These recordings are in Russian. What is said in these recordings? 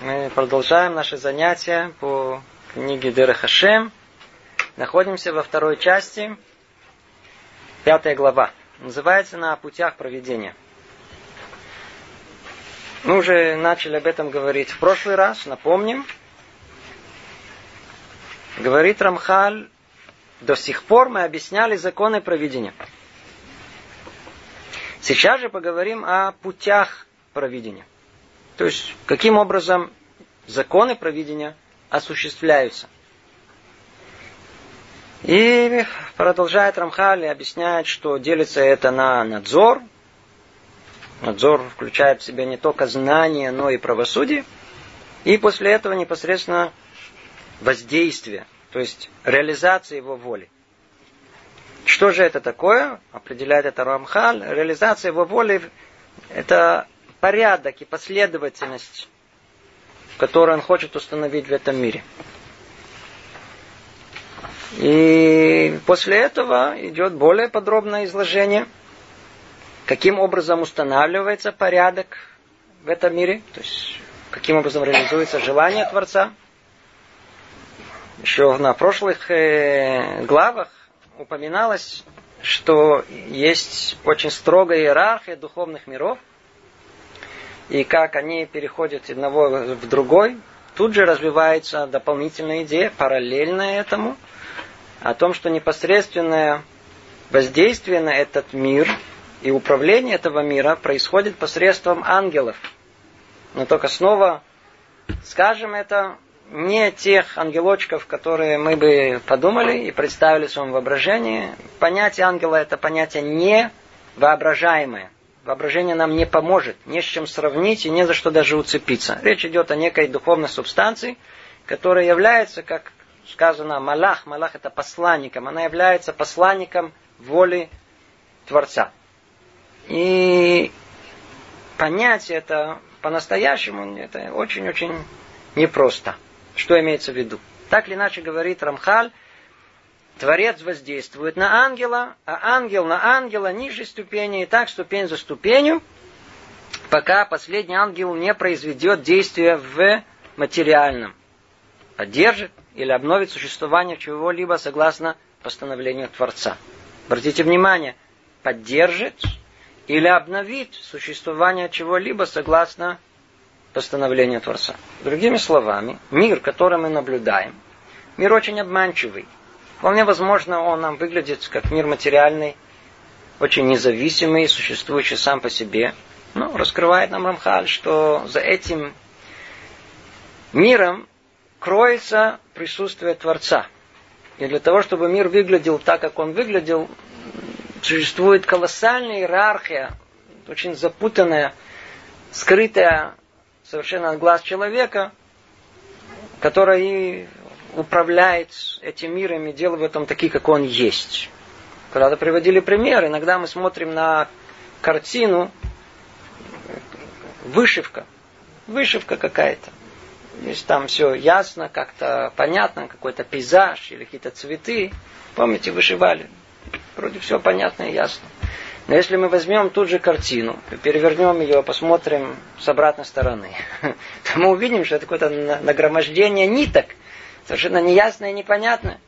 Мы продолжаем наши занятия по книге Дера Хашем. Находимся во второй части, пятая глава. Называется «На путях проведения». Мы уже начали об этом говорить в прошлый раз, напомним. Говорит Рамхаль, до сих пор мы объясняли законы проведения. Сейчас же поговорим о путях проведения. То есть, каким образом законы провидения осуществляются. И продолжает Рамхали, объясняет, что делится это на надзор. Надзор включает в себя не только знание, но и правосудие. И после этого непосредственно воздействие, то есть реализация его воли. Что же это такое? Определяет это Рамхаль. Реализация его воли – это порядок и последовательность, которую он хочет установить в этом мире. И после этого идет более подробное изложение, каким образом устанавливается порядок в этом мире, то есть каким образом реализуется желание Творца. Еще на прошлых э, главах упоминалось, что есть очень строгая иерархия духовных миров – и как они переходят одного в другой, тут же развивается дополнительная идея, параллельная этому, о том, что непосредственное воздействие на этот мир и управление этого мира происходит посредством ангелов. Но только снова скажем это не тех ангелочков, которые мы бы подумали и представили в своем воображении. Понятие ангела это понятие не воображаемое. Воображение нам не поможет, не с чем сравнить и не за что даже уцепиться. Речь идет о некой духовной субстанции, которая является, как сказано, Малах, Малах это посланником, она является посланником воли Творца. И понять это по-настоящему, это очень-очень непросто. Что имеется в виду? Так или иначе говорит Рамхаль, Творец воздействует на ангела, а ангел на ангела ниже ступени, и так ступень за ступенью, пока последний ангел не произведет действия в материальном. Поддержит или обновит существование чего-либо согласно постановлению Творца. Обратите внимание, поддержит или обновит существование чего-либо согласно постановлению Творца. Другими словами, мир, который мы наблюдаем, мир очень обманчивый. Вполне возможно, он нам выглядит как мир материальный, очень независимый, существующий сам по себе. Но раскрывает нам Рамхаль, что за этим миром кроется присутствие Творца. И для того, чтобы мир выглядел так, как он выглядел, существует колоссальная иерархия, очень запутанная, скрытая совершенно от глаз человека, которая и управляет этим миром и делает в этом такие, как он есть. Когда-то приводили пример, иногда мы смотрим на картину, вышивка, вышивка какая-то. Есть там все ясно, как-то понятно, какой-то пейзаж или какие-то цветы. Помните, вышивали? Вроде все понятно и ясно. Но если мы возьмем ту же картину, перевернем ее, посмотрим с обратной стороны, то мы увидим, что это какое-то нагромождение ниток – совершенно неясно и непонятно.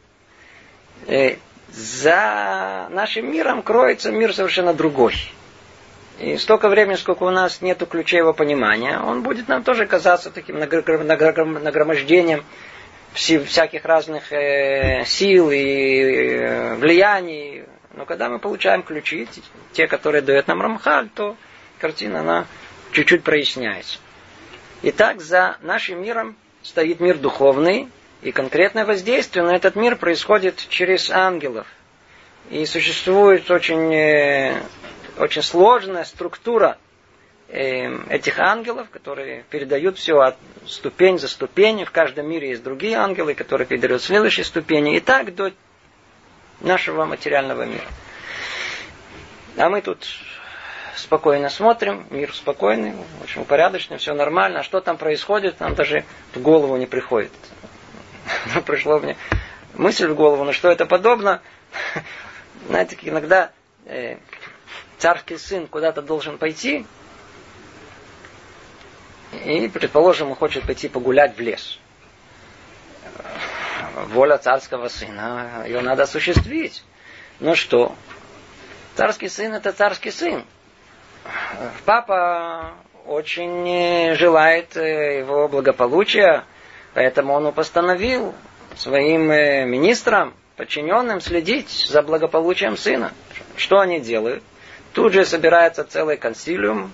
И за нашим миром кроется мир совершенно другой. И столько времени, сколько у нас нет ключей его понимания, он будет нам тоже казаться таким нагромождением всяких разных э, сил и э, влияний. Но когда мы получаем ключи, те, которые дает нам Рамхаль, то картина, она чуть-чуть проясняется. Итак, за нашим миром стоит мир духовный, и конкретное воздействие на этот мир происходит через ангелов. И существует очень, э, очень сложная структура э, этих ангелов, которые передают все от ступень за ступенью. В каждом мире есть другие ангелы, которые передают следующие ступени. И так до нашего материального мира. А мы тут спокойно смотрим, мир спокойный, очень упорядоченный, все нормально. А что там происходит, нам даже в голову не приходит. Пришло мне мысль в голову, на что это подобно. Знаете, иногда э, царский сын куда-то должен пойти, И, предположим, он хочет пойти погулять в лес. Воля царского сына, ее надо осуществить. Ну что, царский сын это царский сын. Папа очень желает э, его благополучия, поэтому он постановил своим э, министрам, подчиненным следить за благополучием сына. Что они делают? Тут же собирается целый консилиум,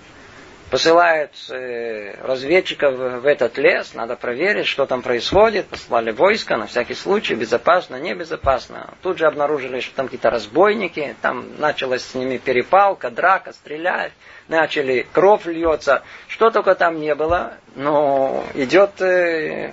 посылают э, разведчиков в этот лес, надо проверить, что там происходит, послали войска на всякий случай, безопасно, небезопасно. Тут же обнаружили, что там какие-то разбойники, там началась с ними перепалка, драка, стрелять, начали, кровь льется, что только там не было, но идет э,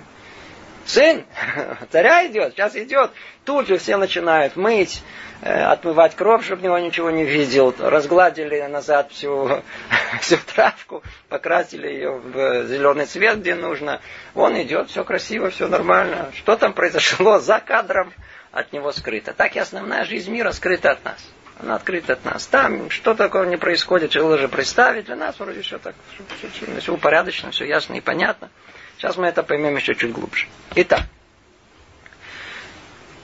сын, царя идет, сейчас идет, тут же все начинают мыть, Э, отмывать кровь, чтобы него ничего не видел. Разгладили назад всю, всю травку, покрасили ее в зеленый цвет, где нужно. Он идет, все красиво, все нормально. Что там произошло за кадром, от него скрыто. Так и основная жизнь мира скрыта от нас. Она открыта от нас. Там что такое не происходит, что же представить. Для нас вроде все так, все, все, все упорядочено, все ясно и понятно. Сейчас мы это поймем еще чуть глубже. Итак,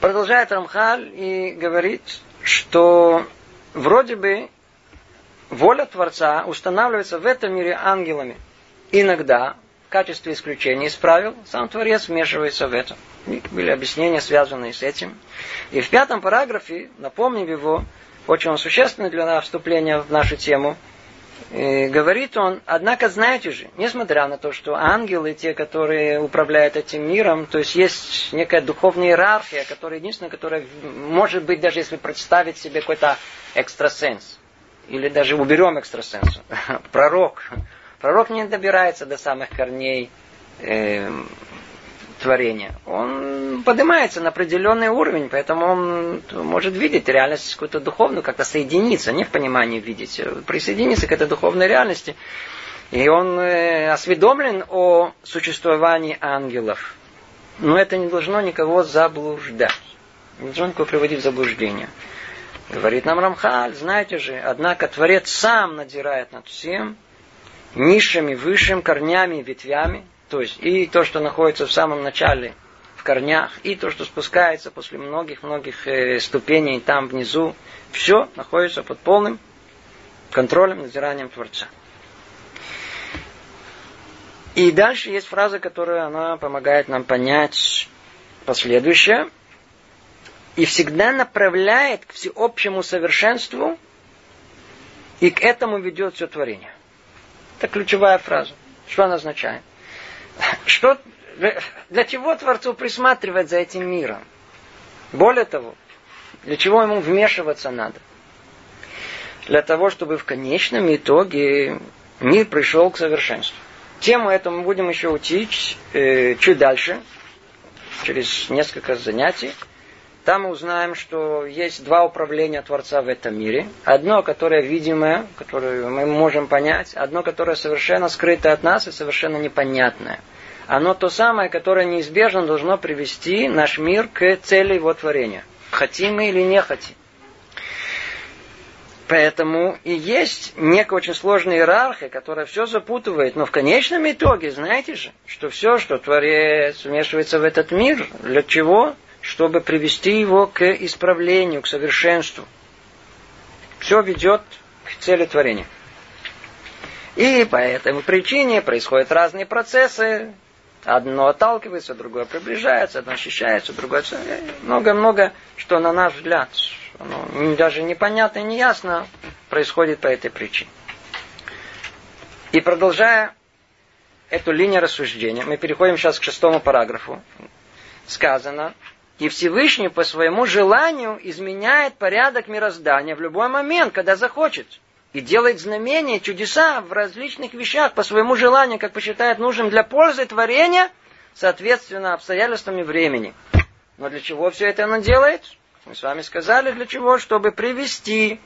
Продолжает Рамхаль и говорит, что вроде бы воля Творца устанавливается в этом мире ангелами. Иногда, в качестве исключения из правил, сам Творец вмешивается в это. Были объяснения, связанные с этим. И в пятом параграфе, напомним его, очень существенное для нас вступление в нашу тему, и говорит он, однако знаете же, несмотря на то, что ангелы, те, которые управляют этим миром, то есть есть некая духовная иерархия, которая единственная, которая может быть, даже если представить себе какой-то экстрасенс, или даже уберем экстрасенс, пророк. Пророк не добирается до самых корней э, творения. Он поднимается на определенный уровень, поэтому он может видеть реальность какую-то духовную, как-то соединиться, не в понимании видеть, а присоединиться к этой духовной реальности. И он э, осведомлен о существовании ангелов. Но это не должно никого заблуждать. Не должно никого приводить в заблуждение. Говорит нам Рамхаль, знаете же, однако Творец сам надирает над всем, низшими, высшим, корнями и ветвями, то есть и то, что находится в самом начале, в корнях, и то, что спускается после многих-многих э, ступеней там внизу, все находится под полным контролем, надзиранием Творца. И дальше есть фраза, которая она помогает нам понять последующее. И всегда направляет к всеобщему совершенству, и к этому ведет все творение. Это ключевая фраза. Что она означает? Что, для чего Творцу присматривать за этим миром? Более того, для чего ему вмешиваться надо? Для того, чтобы в конечном итоге мир пришел к совершенству. Тему эту мы будем еще учить э, чуть дальше, через несколько занятий. Там мы узнаем, что есть два управления Творца в этом мире. Одно, которое видимое, которое мы можем понять. Одно, которое совершенно скрыто от нас и совершенно непонятное. Оно то самое, которое неизбежно должно привести наш мир к цели его творения. Хотим мы или не хотим. Поэтому и есть некая очень сложная иерархия, которая все запутывает. Но в конечном итоге, знаете же, что все, что Творец вмешивается в этот мир, для чего? Чтобы привести его к исправлению, к совершенству. Все ведет к цели творения. И по этой причине происходят разные процессы. Одно отталкивается, другое приближается, одно ощущается, другое... Много-много, что на наш взгляд оно даже непонятно и неясно происходит по этой причине. И продолжая эту линию рассуждения, мы переходим сейчас к шестому параграфу. Сказано, и Всевышний по своему желанию изменяет порядок мироздания в любой момент, когда захочет. И делает знамения, чудеса в различных вещах по своему желанию, как посчитает нужным для пользы творения, соответственно обстоятельствам и времени. Но для чего все это он делает? Мы с вами сказали, для чего? Чтобы привести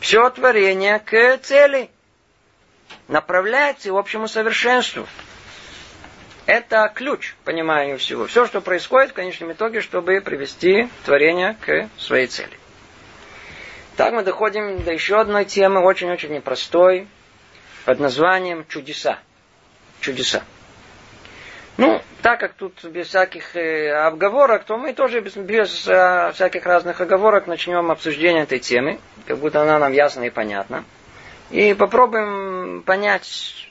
все творение к цели. Направлять к общему совершенству. Это ключ к пониманию всего. Все, что происходит в конечном итоге, чтобы привести творение к своей цели. Так мы доходим до еще одной темы, очень-очень непростой, под названием чудеса. чудеса. Ну, так как тут без всяких э, обговорок, то мы тоже без, без э, всяких разных оговорок начнем обсуждение этой темы, как будто она нам ясна и понятна. И попробуем понять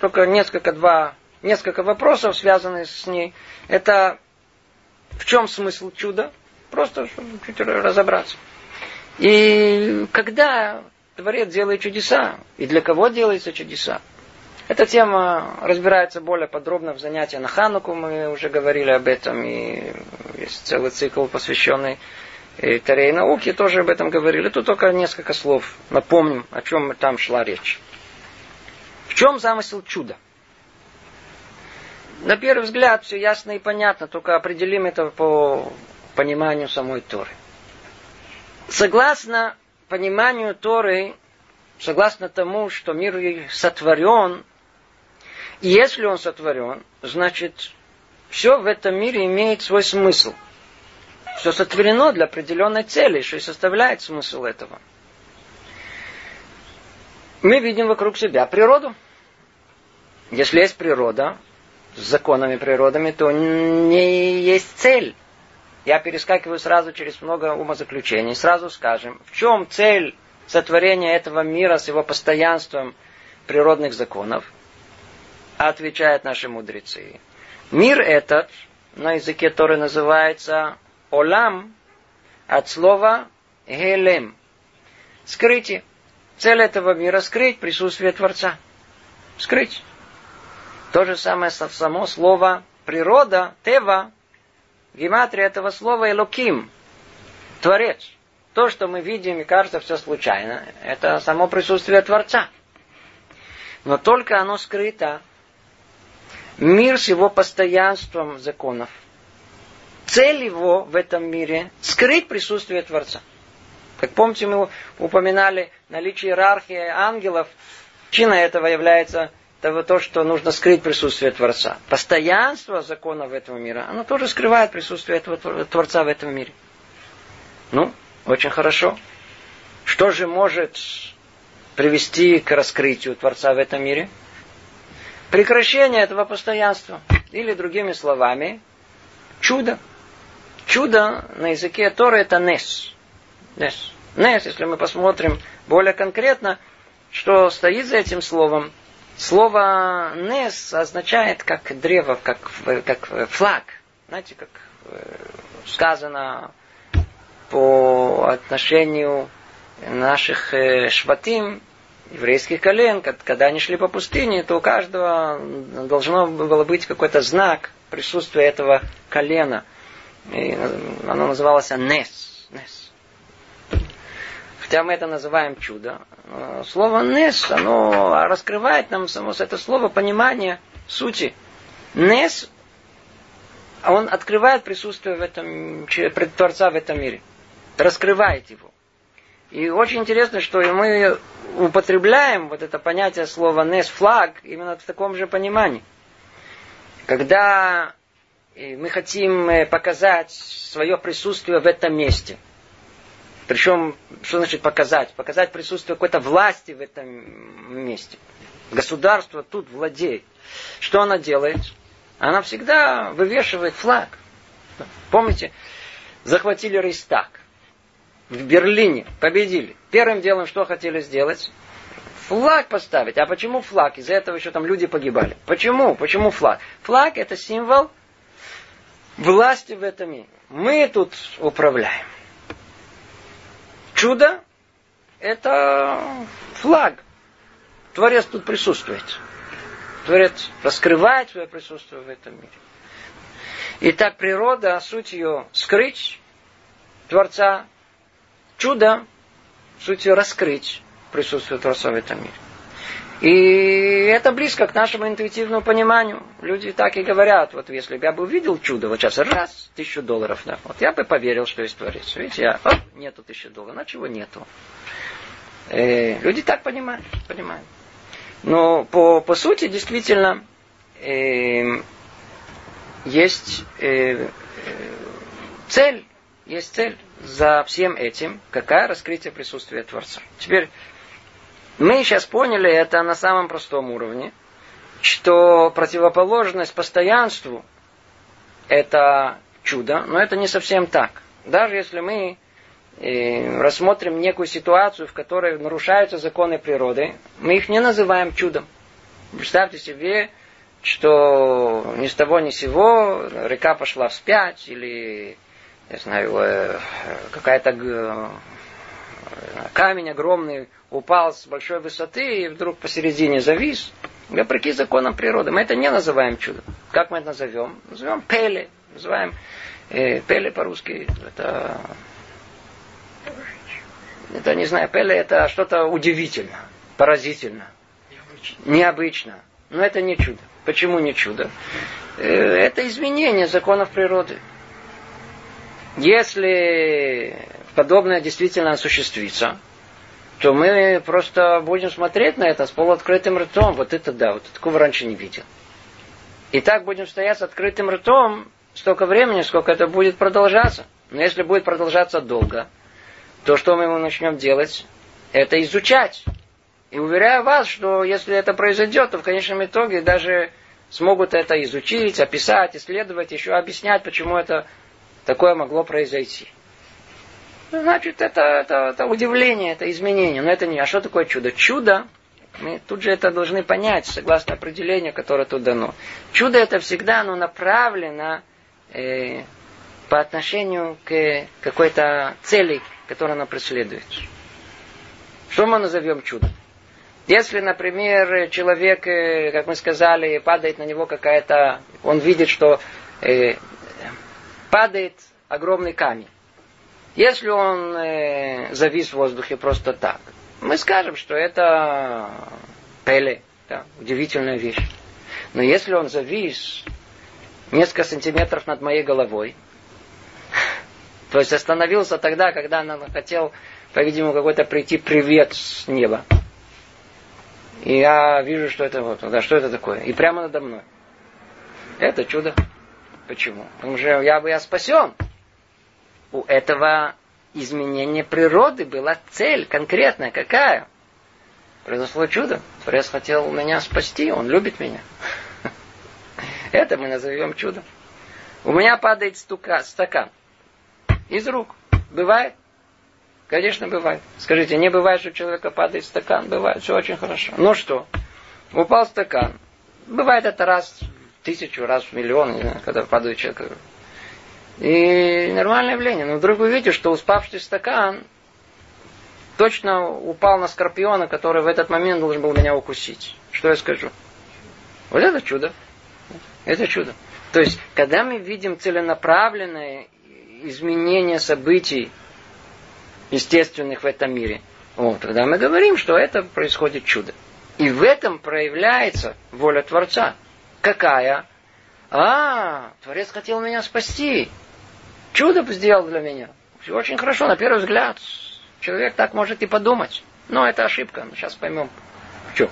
только несколько, два, несколько вопросов, связанных с ней. Это в чем смысл чуда? Просто чтобы чуть разобраться. И когда Творец делает чудеса, и для кого делаются чудеса? Эта тема разбирается более подробно в занятии на Хануку, мы уже говорили об этом, и есть целый цикл, посвященный и Таре и науке, тоже об этом говорили. Тут только несколько слов. Напомним, о чем там шла речь. В чем замысел чуда? На первый взгляд все ясно и понятно, только определим это по пониманию самой Торы. Согласно пониманию Торы, согласно тому, что мир сотворен и если он сотворен, значит, все в этом мире имеет свой смысл. Все сотворено для определенной цели, что и составляет смысл этого. Мы видим вокруг себя природу. Если есть природа, с законами природами, то не есть цель. Я перескакиваю сразу через много умозаключений. Сразу скажем, в чем цель сотворения этого мира с его постоянством природных законов – отвечают наши мудрецы. Мир этот на языке Торы называется Олам от слова Гелем. Скрытие. Цель этого мира скрыть присутствие Творца. Скрыть. То же самое само слово природа, тева, гематрия этого слова элоким, творец. То, что мы видим и кажется все случайно, это само присутствие Творца. Но только оно скрыто мир с его постоянством законов. Цель его в этом мире – скрыть присутствие Творца. Как помните, мы упоминали наличие иерархии ангелов. Причина этого является того, то, что нужно скрыть присутствие Творца. Постоянство законов этого мира, оно тоже скрывает присутствие этого Творца в этом мире. Ну, очень хорошо. Что же может привести к раскрытию Творца в этом мире? прекращение этого постоянства. Или другими словами, чудо. Чудо на языке Торы это нес. Нес. Нес, если мы посмотрим более конкретно, что стоит за этим словом. Слово нес означает как древо, как, как флаг. Знаете, как э, сказано по отношению наших э, шватим, еврейских колен, когда они шли по пустыне, то у каждого должно было быть какой-то знак присутствия этого колена. И оно называлось Нес. Нес. Хотя мы это называем чудо. Слово Нес, оно раскрывает нам само это слово понимание сути. Нес, он открывает присутствие в этом, Творца в этом мире. Раскрывает его. И очень интересно, что мы употребляем вот это понятие слова «нес флаг» именно в таком же понимании. Когда э, мы хотим э, показать свое присутствие в этом месте. Причем, что значит показать? Показать присутствие какой-то власти в этом месте. Государство тут владеет. Что она делает? Она всегда вывешивает флаг. Помните, захватили Рейстаг в Берлине, победили. Первым делом что хотели сделать? Флаг поставить. А почему флаг? Из-за этого еще там люди погибали. Почему? Почему флаг? Флаг это символ власти в этом мире. Мы тут управляем. Чудо это флаг. Творец тут присутствует. Творец раскрывает свое присутствие в этом мире. Итак, природа, суть ее скрыть Творца, чудо, суть раскрыть присутствие Творца в этом мире. И это близко к нашему интуитивному пониманию. Люди так и говорят, вот если бы я бы увидел чудо, вот сейчас раз, тысячу долларов, да, вот я бы поверил, что есть Творец. Видите, я, оп, нету тысячи долларов, на чего нету. Э, люди так понимают, понимают. Но по, по сути, действительно, э, есть э, э цель, есть цель за всем этим, какая раскрытие присутствия Творца. Теперь, мы сейчас поняли это на самом простом уровне. что противоположность постоянству – это чудо, но это не совсем так. Даже если мы э, рассмотрим некую ситуацию, в которой нарушаются законы природы, мы их не называем чудом. Представьте себе, что ни с того ни с сего река пошла вспять, или, не знаю, э, какая-то камень огромный упал с большой высоты и вдруг посередине завис. Вопреки законам природы. Мы это не называем чудом. Как мы это назовем? Назовем пели. Называем э, пели по-русски. Это, это, не знаю, пели это что-то удивительно, поразительно, необычно. необычно. Но это не чудо. Почему не чудо? Э, это изменение законов природы. Если подобное действительно осуществится, то мы просто будем смотреть на это с полуоткрытым ртом. Вот это да, вот такого раньше не видел. И так будем стоять с открытым ртом столько времени, сколько это будет продолжаться. Но если будет продолжаться долго, то что мы начнем делать? Это изучать. И уверяю вас, что если это произойдет, то в конечном итоге даже смогут это изучить, описать, исследовать, еще объяснять, почему это такое могло произойти. Значит, это, это, это удивление, это изменение. Но это не... А что такое чудо? Чудо, мы тут же это должны понять, согласно определению, которое тут дано. Чудо это всегда оно направлено э, по отношению к какой-то цели, которую оно преследует. Что мы назовем чудом? Если, например, человек, э, как мы сказали, падает на него какая-то... Он видит, что э, падает огромный камень. Если он э, завис в воздухе просто так, мы скажем, что это пеле, да, удивительная вещь. Но если он завис несколько сантиметров над моей головой, то есть остановился тогда, когда он хотел, по-видимому, какой-то прийти привет с неба, и я вижу, что это вот, да, что это такое. И прямо надо мной. Это чудо. Почему? Потому что я бы я спасен. У этого изменения природы была цель конкретная. Какая? Произошло чудо. Творец хотел меня спасти, он любит меня. Это мы назовем чудом. У меня падает стука, стакан из рук. Бывает? Конечно, бывает. Скажите, не бывает, что у человека падает стакан? Бывает, все очень хорошо. Ну что? Упал стакан. Бывает это раз в тысячу, раз в миллион, не знаю, когда падает человек. И нормальное явление. Но вдруг вы видите, что успавший стакан точно упал на скорпиона, который в этот момент должен был меня укусить. Что я скажу? Вот это чудо. Это чудо. То есть, когда мы видим целенаправленное изменение событий естественных в этом мире. Вот, тогда мы говорим, что это происходит чудо. И в этом проявляется воля Творца. Какая? А, Творец хотел меня спасти. Чудо сделал для меня. Все очень хорошо, на первый взгляд. Человек так может и подумать. Но это ошибка. Сейчас поймем. Что?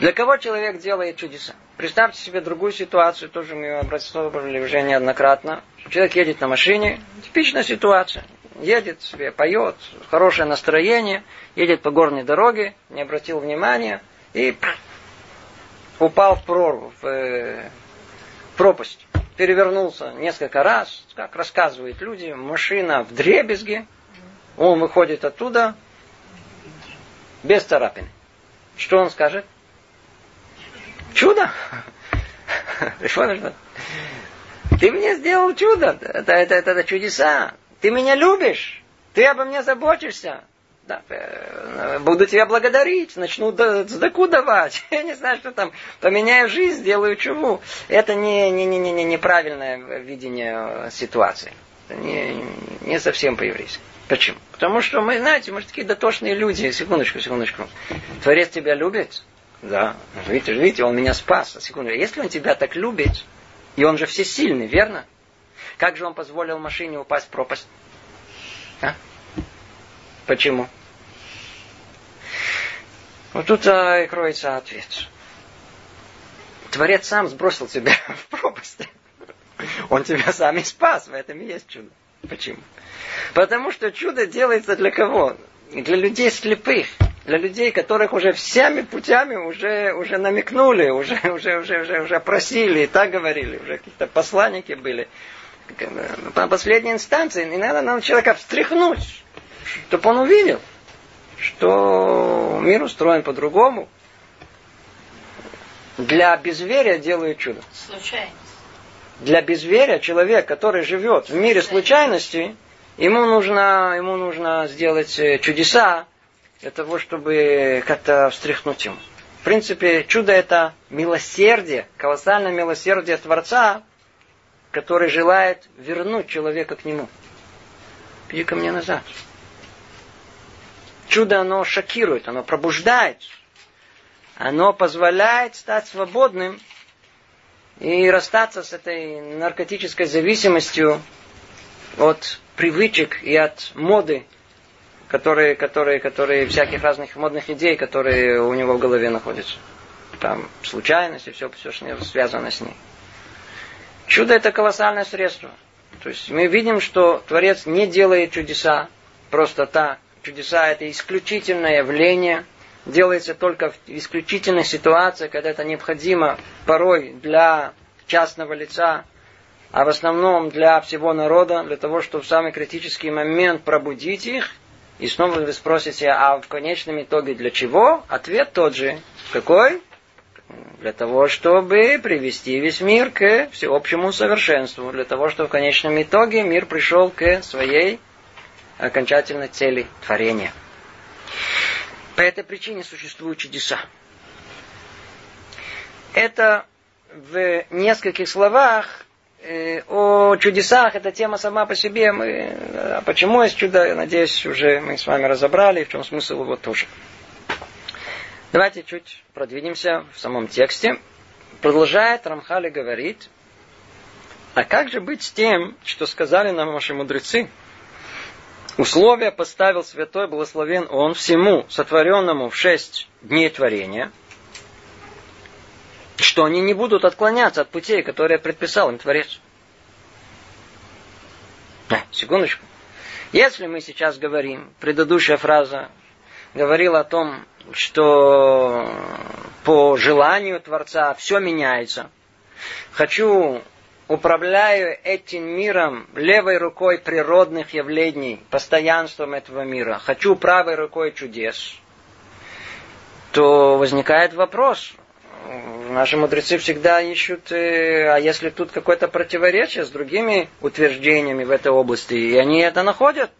Для кого человек делает чудеса? Представьте себе другую ситуацию, тоже мы ее обрисовывали уже неоднократно. Человек едет на машине, типичная ситуация едет себе, поет, хорошее настроение, едет по горной дороге, не обратил внимания и упал в прорву, в э, пропасть. Перевернулся несколько раз, как рассказывают люди, машина в дребезге, он выходит оттуда без царапины. Что он скажет? Чудо! Ты мне сделал чудо. Это, это, это, чудеса. Ты меня любишь, ты обо мне заботишься. Да, э, буду тебя благодарить, начну сдаку давать. Я не знаю, что там. Поменяю жизнь, сделаю чуву. Это не, не, не, не, не неправильное видение ситуации. Не, не совсем по-еврейски. Почему? Потому что мы, знаете, мы же такие дотошные люди. Секундочку, секундочку. Творец тебя любит? Да. Видите, видите, он меня спас. Секунду. Если он тебя так любит, и он же всесильный, верно? Как же он позволил машине упасть в пропасть? А? Почему? Вот тут и кроется ответ. Творец сам сбросил тебя в пропасть. Он тебя сам и спас. В этом и есть чудо. Почему? Потому что чудо делается для кого? Для людей слепых. для людей, которых уже всеми путями уже, уже намекнули, уже, уже, уже, уже, уже просили, и так говорили, уже какие-то посланники были. По последней инстанции не надо нам человека встряхнуть, чтобы он увидел, что мир устроен по-другому. Для безверия делают чудо. Случайность. Для безверия человек, который живет в мире случайности, ему нужно, ему нужно сделать э, чудеса, для того, чтобы как-то встряхнуть ему. В принципе, чудо это милосердие, колоссальное милосердие Творца, который желает вернуть человека к нему. Иди ко мне назад. Чудо, оно шокирует, оно пробуждает. Оно позволяет стать свободным и расстаться с этой наркотической зависимостью от привычек и от моды, которые, которые, которые, всяких разных модных идей, которые у него в голове находятся. Там случайность и все, все что связано с ней. Чудо это колоссальное средство. То есть мы видим, что Творец не делает чудеса просто так. Чудеса это исключительное явление, делается только в исключительной ситуации, когда это необходимо порой для частного лица, а в основном для всего народа, для того, чтобы в самый критический момент пробудить их – и снова вы спросите, а в конечном итоге для чего? Ответ тот же. Какой? Для того, чтобы привести весь мир к всеобщему совершенству. Для того, чтобы в конечном итоге мир пришел к своей окончательной цели творения. По этой причине существуют чудеса. Это в нескольких словах Э, о чудесах, эта тема сама по себе. Мы, а почему есть чудо, я надеюсь, уже мы с вами разобрали, в чем смысл его тоже. Давайте чуть продвинемся в самом тексте. Продолжает Рамхали говорит, а как же быть с тем, что сказали нам ваши мудрецы? Условия поставил святой благословен он всему сотворенному в шесть дней творения – что они не будут отклоняться от путей, которые предписал им Творец. А, секундочку. Если мы сейчас говорим, предыдущая фраза говорила о том, что по желанию Творца все меняется. Хочу, управляю этим миром левой рукой природных явлений, постоянством этого мира. Хочу правой рукой чудес. То возникает вопрос, Наши мудрецы всегда ищут, э, а если тут какое-то противоречие с другими утверждениями в этой области, и они это находят,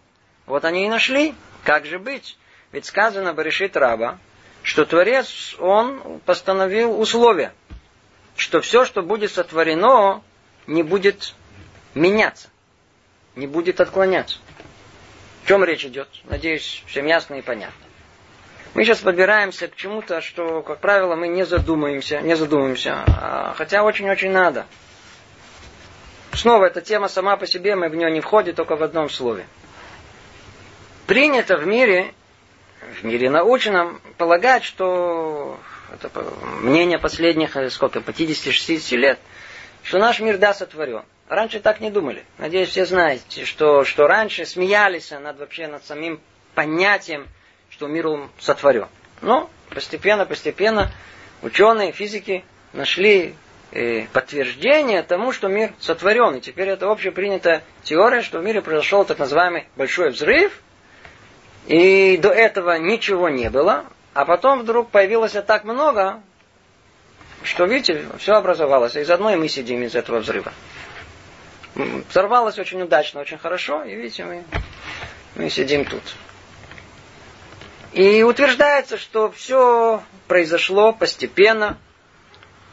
вот они и нашли. Как же быть? Ведь сказано Баришит Раба, что Творец, он постановил условия, что все, что будет сотворено, не будет меняться, не будет отклоняться. В чем речь идет? Надеюсь, всем ясно и понятно. Мы сейчас подбираемся к чему-то, что, как правило, мы не задумаемся, не задумаемся, а, хотя очень-очень надо. Снова эта тема сама по себе, мы в нее не входим только в одном слове. Принято в мире, в мире научном, полагать, что это мнение последних, э, сколько, 50-60 лет, что наш мир да сотворен. Раньше так не думали. Надеюсь, все знаете, что, что раньше смеялись над вообще над самим понятием что мир он сотворен. Но постепенно, постепенно ученые, физики нашли э, подтверждение тому, что мир сотворен. И теперь это общепринятая теория, что в мире произошел так называемый большой взрыв, и до этого ничего не было, а потом вдруг появилось так много, что, видите, все образовалось. И заодно и мы сидим из этого взрыва. Взорвалось очень удачно, очень хорошо, и видите, мы, мы сидим тут. И утверждается, что все произошло постепенно,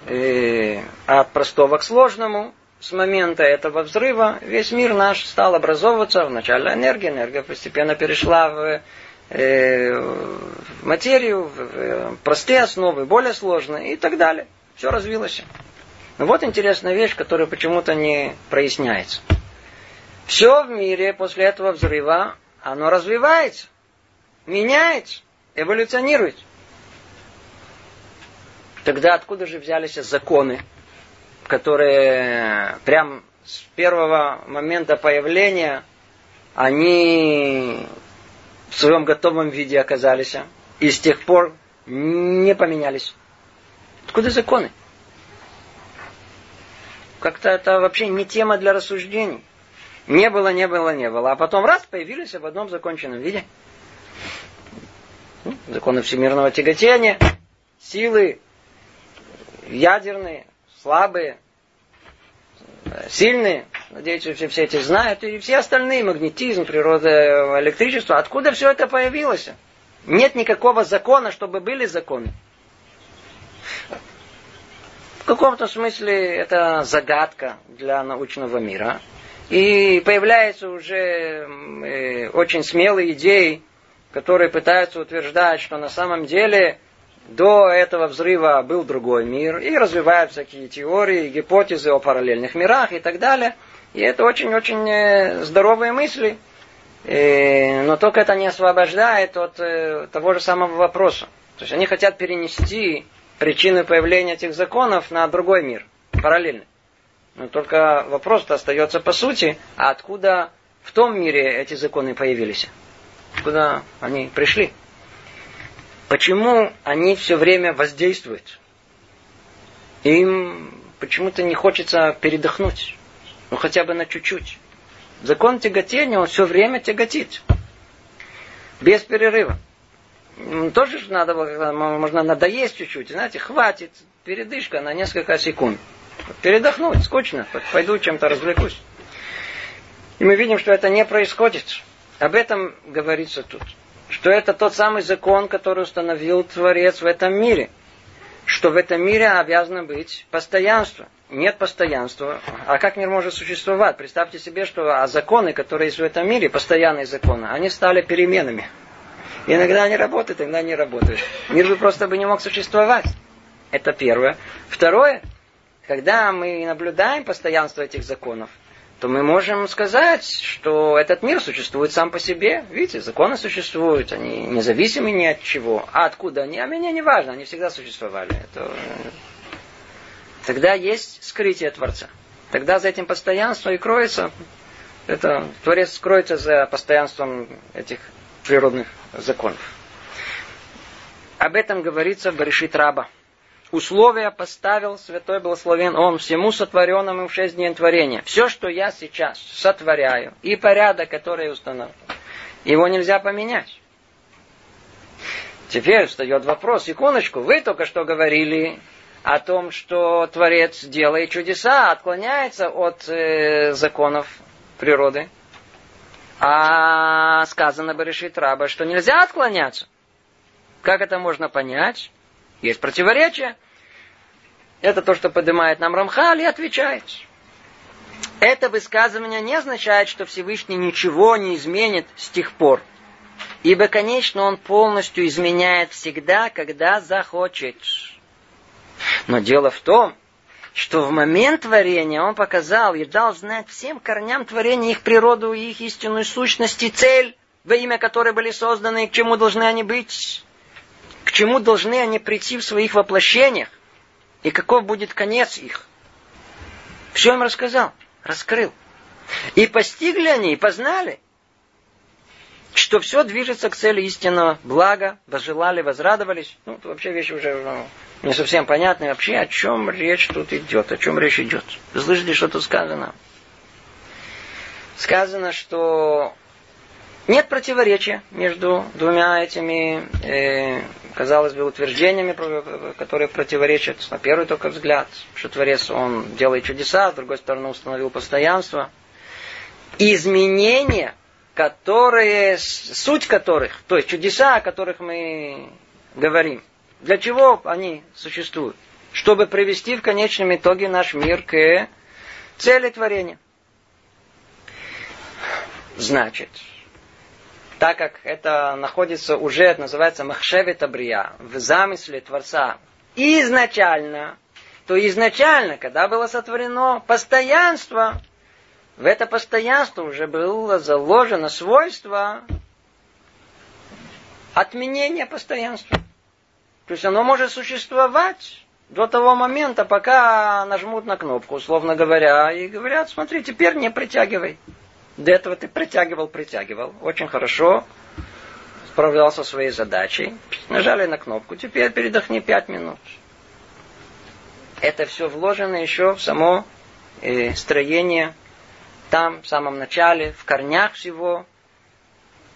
э, от простого к сложному. С момента этого взрыва весь мир наш стал образовываться. Вначале энергия, энергия постепенно перешла в, э, в материю, в, в простые основы, более сложные и так далее. Все развилось. Но вот интересная вещь, которая почему-то не проясняется. Все в мире после этого взрыва, оно развивается меняется, эволюционирует. Тогда откуда же взялись законы, которые прям с первого момента появления, они в своем готовом виде оказались. И с тех пор не поменялись. Откуда законы? Как-то это вообще не тема для рассуждений. Не было, не было, не было. А потом раз появились в одном законченном виде. Ну, законы всемирного тяготения, силы ядерные, слабые, сильные. Надеюсь, все, все эти знают. И все остальные, магнетизм, природа, электричество. Откуда все это появилось? Нет никакого закона, чтобы были законы. В каком-то смысле это загадка для научного мира. И появляются уже э, очень смелые идеи, которые пытаются утверждать, что на самом деле до этого взрыва был другой мир, и развивают всякие теории, гипотезы о параллельных мирах и так далее. И это очень-очень э, здоровые мысли. Э, но только это не освобождает от того же самого вопроса. То есть они хотят перенести причины появления этих законов на другой мир, параллельный. Но только вопрос-то остается по сути, а откуда в том мире эти законы появились? Откуда они пришли? Почему они все время воздействуют? Им почему-то не хочется передохнуть. Ну хотя бы на чуть-чуть. Закон тяготения, он все время тяготит. Без перерыва. Тоже надо было, можно надоесть чуть-чуть, знаете, хватит, передышка на несколько секунд. Передохнуть, скучно, пойду чем-то развлекусь. И мы видим, что это не происходит. Об этом говорится тут. Что это тот самый закон, который установил Творец в этом мире. Что в этом мире обязано быть постоянство. Нет постоянства. А как мир может существовать? Представьте себе, что а законы, которые есть в этом мире, постоянные законы, они стали переменами. Иногда они работают, иногда не работают. Мир бы просто бы не мог существовать. Это первое. Второе, когда мы наблюдаем постоянство этих законов, то мы можем сказать, что этот мир существует сам по себе. Видите, законы существуют, они независимы ни от чего. А откуда они? А мне не важно, они всегда существовали. Это... Тогда есть скрытие Творца. Тогда за этим постоянством и кроется, это, Творец скроется за постоянством этих природных законов. Об этом говорится в Баришит Раба. Условия поставил святой благословен он всему сотворенному в шесть дней творения. Все, что я сейчас сотворяю, и порядок, который установлен, его нельзя поменять. Теперь встает вопрос, иконочку, вы только что говорили о том, что Творец делает чудеса, отклоняется от э, законов природы. А сказано бы решит раба, что нельзя отклоняться. Как это можно понять? Есть противоречие. Это то, что поднимает нам Рамхаль и отвечает. Это высказывание не означает, что Всевышний ничего не изменит с тех пор. Ибо, конечно, он полностью изменяет всегда, когда захочет. Но дело в том, что в момент творения он показал и дал знать всем корням творения их природу их истинную сущность и цель, во имя которой были созданы, и к чему должны они быть, к чему должны они прийти в своих воплощениях, и каков будет конец их. Все им рассказал, раскрыл. И постигли они, и познали, что все движется к цели истинного блага, возжелали, возрадовались. Ну, это вообще вещь уже ну, не совсем понятная. Вообще, о чем речь тут идет, о чем речь идет. Слышите, что тут сказано? Сказано, что нет противоречия между двумя этими, э, казалось бы, утверждениями, которые противоречат на первый только взгляд, что Творец, он делает чудеса, с другой стороны, установил постоянство. Изменения которые, суть которых, то есть чудеса, о которых мы говорим, для чего они существуют? Чтобы привести в конечном итоге наш мир к цели творения. Значит, так как это находится уже, это называется махшеве табрия, в замысле Творца, изначально, то изначально, когда было сотворено постоянство, в это постоянство уже было заложено свойство отменения постоянства. То есть оно может существовать до того момента, пока нажмут на кнопку, условно говоря, и говорят, смотри, теперь не притягивай. До этого ты притягивал, притягивал. Очень хорошо. справлялся со своей задачей. Нажали на кнопку, теперь передохни пять минут. Это все вложено еще в само э, строение там, в самом начале, в корнях всего.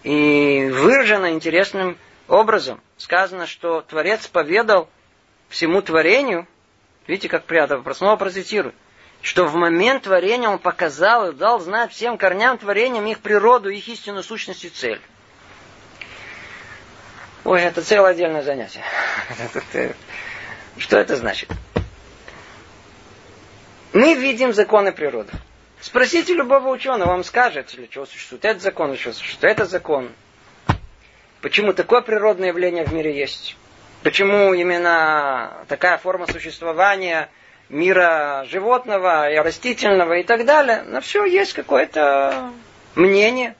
И выражено интересным образом. Сказано, что Творец поведал всему творению, видите, как приятно, снова процитирую, что в момент творения он показал и дал знать всем корням творениям их природу, их истинную сущность и цель. Ой, это целое отдельное занятие. Что это значит? Мы видим законы природы. Спросите любого ученого, вам скажет, для чего существует этот закон, для чего существует этот закон. Почему такое природное явление в мире есть? Почему именно такая форма существования мира животного и растительного и так далее? На все есть какое-то мнение.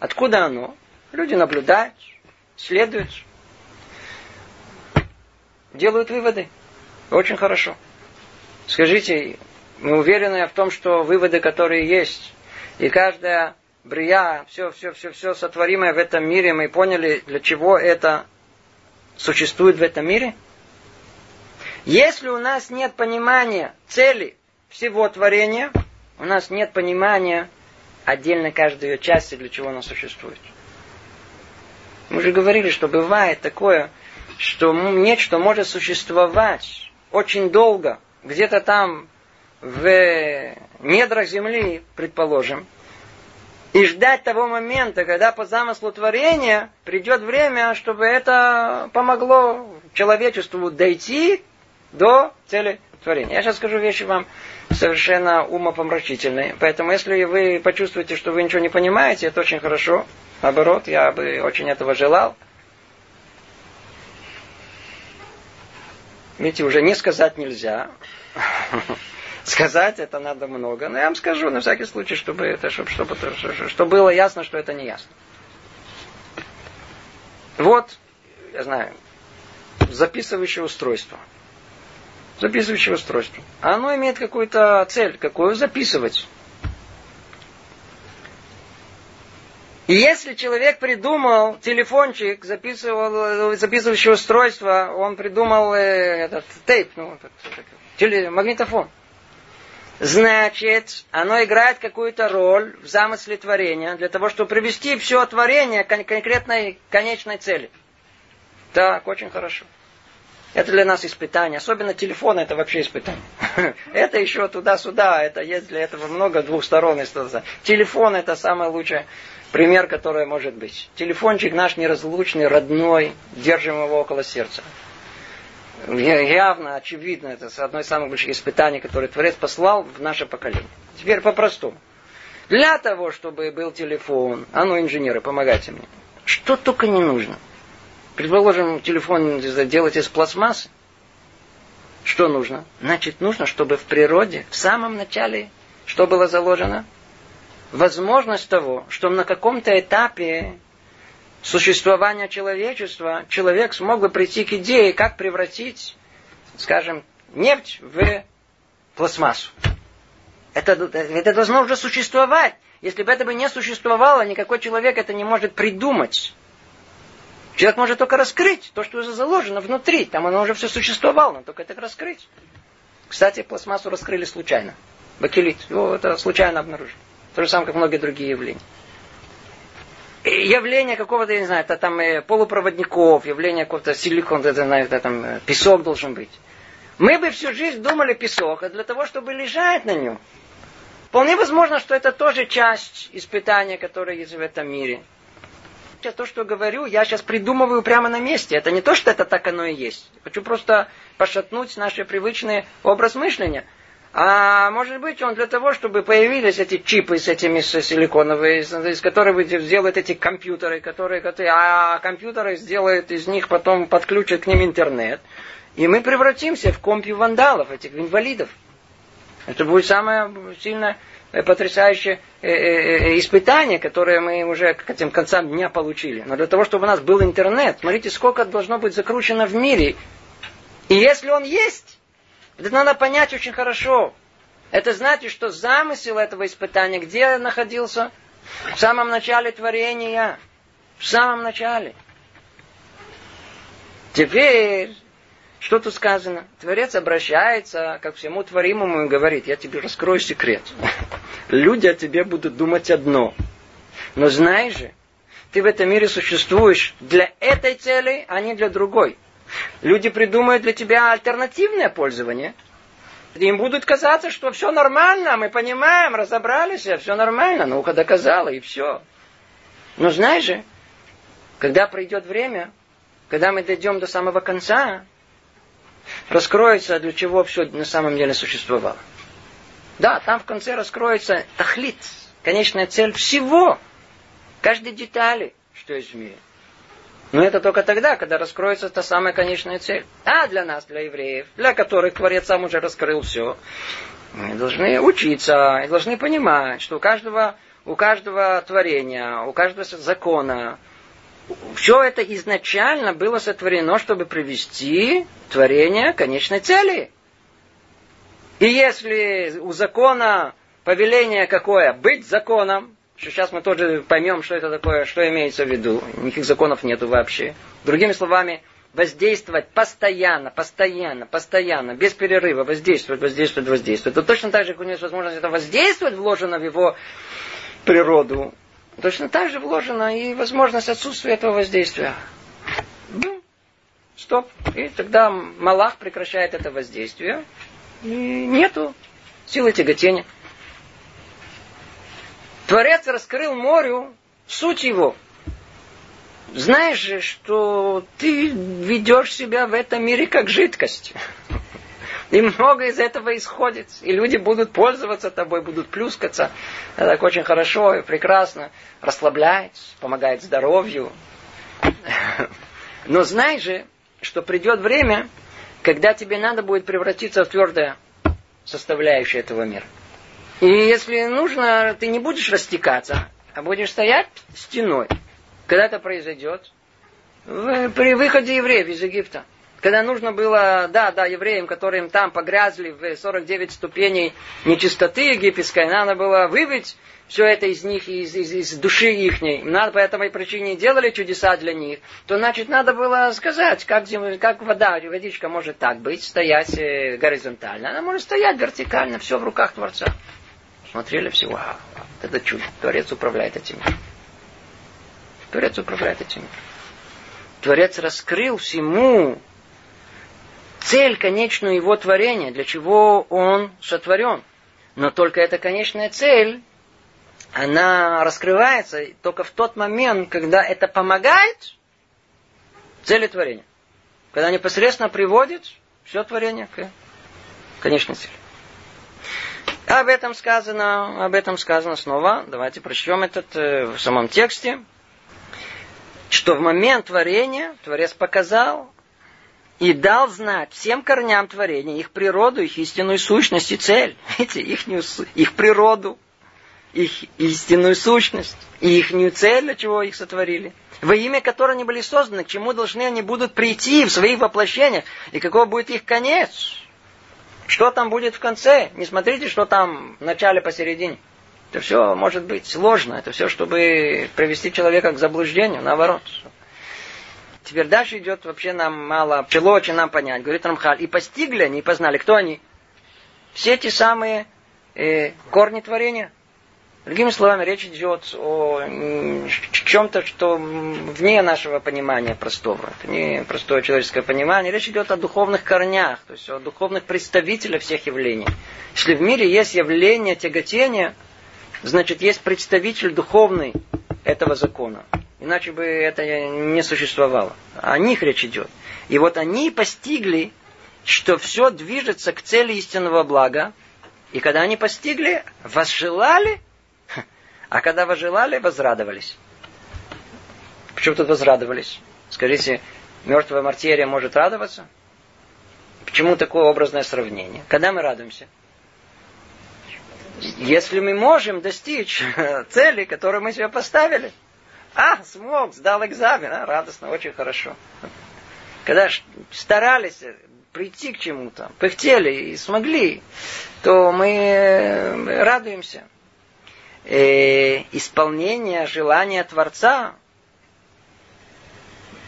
Откуда оно? Люди наблюдают, следуют, делают выводы. Очень хорошо. Скажите, мы уверены в том, что выводы, которые есть, и каждая брия, все, все, все, все сотворимое в этом мире, мы поняли, для чего это существует в этом мире? Если у нас нет понимания цели всего творения, у нас нет понимания отдельно каждой ее части, для чего она существует. Мы же говорили, что бывает такое, что нечто может существовать очень долго, где-то там в недрах земли, предположим, и ждать того момента, когда по замыслу творения придет время, чтобы это помогло человечеству дойти до цели творения. Я сейчас скажу вещи вам совершенно умопомрачительные. Поэтому, если вы почувствуете, что вы ничего не понимаете, это очень хорошо. Наоборот, я бы очень этого желал. Видите, уже не сказать нельзя. Сказать это надо много. Но я вам скажу на всякий случай, чтобы это, чтобы, чтобы, чтобы было ясно, что это не ясно. Вот, я знаю, записывающее устройство. Записывающее устройство. Оно имеет какую-то цель. Какую записывать? И если человек придумал телефончик, записывал, записывающее устройство, он придумал э, этот тейп, ну, этот, теле, магнитофон значит, оно играет какую-то роль в замысле творения для того, чтобы привести все творение к конкретной конечной цели. Так, очень хорошо. Это для нас испытание. Особенно телефон это вообще испытание. Это еще туда-сюда. Это есть для этого много двух сторон. Телефон это самый лучший пример, который может быть. Телефончик наш неразлучный, родной. Держим его около сердца явно, очевидно, это одно из самых больших испытаний, которые Творец послал в наше поколение. Теперь по-простому. Для того, чтобы был телефон, а ну, инженеры, помогайте мне. Что только не нужно. Предположим, телефон делать из пластмассы. Что нужно? Значит, нужно, чтобы в природе, в самом начале, что было заложено? Возможность того, что на каком-то этапе существования человечества, человек смог бы прийти к идее, как превратить, скажем, нефть в пластмассу. Это, это должно уже существовать. Если бы это бы не существовало, никакой человек это не может придумать. Человек может только раскрыть то, что уже заложено внутри. Там оно уже все существовало, но только это раскрыть. Кстати, пластмассу раскрыли случайно. Бакелит. Его это случайно обнаружили. То же самое, как многие другие явления явление какого-то, я не знаю, это там э, полупроводников, явление какого-то силикона, это, это там э, песок должен быть. Мы бы всю жизнь думали песок, а для того, чтобы лежать на нем. Вполне возможно, что это тоже часть испытания, которое есть в этом мире. Сейчас то, что говорю, я сейчас придумываю прямо на месте. Это не то, что это так оно и есть. Хочу просто пошатнуть наш привычный образ мышления. А может быть, он для того, чтобы появились эти чипы с этими силиконовыми, из которых сделают эти компьютеры, которые, которые, а компьютеры сделают из них, потом подключат к ним интернет. И мы превратимся в компью вандалов, этих инвалидов. Это будет самое сильное, э, потрясающее э, э, испытание, которое мы уже к этим концам дня получили. Но для того, чтобы у нас был интернет, смотрите, сколько должно быть закручено в мире. И если он есть, это надо понять очень хорошо. Это значит, что замысел этого испытания где находился? В самом начале творения. В самом начале. Теперь, что тут сказано? Творец обращается ко всему творимому и говорит, я тебе раскрою секрет. Люди о тебе будут думать одно. Но знаешь же, ты в этом мире существуешь для этой цели, а не для другой. Люди придумают для тебя альтернативное пользование. Им будут казаться, что все нормально, мы понимаем, разобрались, все нормально, наука доказала, и все. Но знаешь же, когда придет время, когда мы дойдем до самого конца, раскроется, для чего все на самом деле существовало. Да, там в конце раскроется тахлит, конечная цель всего, каждой детали, что есть в мире. Но это только тогда, когда раскроется та самая конечная цель. А для нас, для евреев, для которых Творец сам уже раскрыл все, мы должны учиться и должны понимать, что у каждого, у каждого творения, у каждого закона, все это изначально было сотворено, чтобы привести творение к конечной цели. И если у закона повеление какое? Быть законом, Сейчас мы тоже поймем, что это такое, что имеется в виду. Никаких законов нету вообще. Другими словами, воздействовать постоянно, постоянно, постоянно, без перерыва, воздействовать, воздействовать, воздействовать. Это точно так же, как у него есть возможность это воздействовать, вложено в его природу. Точно так же вложена и возможность отсутствия этого воздействия. Ну, стоп. И тогда Малах прекращает это воздействие. И нету силы тяготения. Творец раскрыл морю суть его. Знаешь же, что ты ведешь себя в этом мире как жидкость. И много из этого исходит. И люди будут пользоваться тобой, будут плюскаться. Это так очень хорошо и прекрасно. Расслабляет, помогает здоровью. Но знай же, что придет время, когда тебе надо будет превратиться в твердое составляющее этого мира. И если нужно, ты не будешь растекаться, а будешь стоять стеной. Когда это произойдет? При выходе евреев из Египта. Когда нужно было, да, да, евреям, которым там погрязли в 49 ступеней нечистоты египетской, надо было выбить все это из них, из, из, из души ихней. Надо по этой причине делали чудеса для них. То, значит, надо было сказать, как, зем... как вода, водичка может так быть, стоять э, горизонтально. Она может стоять вертикально, все в руках Творца. Смотрели все, вау, это чудо. Творец управляет этим миром. Творец управляет этим миром. Творец раскрыл всему цель конечную его творения, для чего он сотворен. Но только эта конечная цель, она раскрывается только в тот момент, когда это помогает цели творения. Когда непосредственно приводит все творение к конечной цели. Об этом сказано, об этом сказано снова. Давайте прочтем этот э, в самом тексте. Что в момент творения Творец показал и дал знать всем корням творения их природу, их истинную сущность и цель. Видите, их, их природу, их истинную сущность и их цель, для чего их сотворили. Во имя которой они были созданы, к чему должны они будут прийти в своих воплощениях, и какой будет их конец. Что там будет в конце? Не смотрите, что там в начале, посередине. Это все может быть сложно. Это все, чтобы привести человека к заблуждению, наоборот. Теперь дальше идет вообще нам мало, тяжело очень нам понять. Говорит Рамхаль, и постигли они, и познали. Кто они? Все те самые э, корни творения. Другими словами, речь идет о чем-то, что вне нашего понимания простого. Это не простое человеческое понимание. Речь идет о духовных корнях, то есть о духовных представителях всех явлений. Если в мире есть явление тяготения, значит, есть представитель духовный этого закона. Иначе бы это не существовало. О них речь идет. И вот они постигли, что все движется к цели истинного блага. И когда они постигли, возжелали а когда возжелали, возрадовались. Почему тут возрадовались? Скажите, мертвая материя может радоваться? Почему такое образное сравнение? Когда мы радуемся? Если мы можем достичь цели, которую мы себе поставили. А, смог, сдал экзамен, а, радостно, очень хорошо. Когда старались прийти к чему-то, пыхтели и смогли, то мы э, радуемся э, исполнение желания Творца,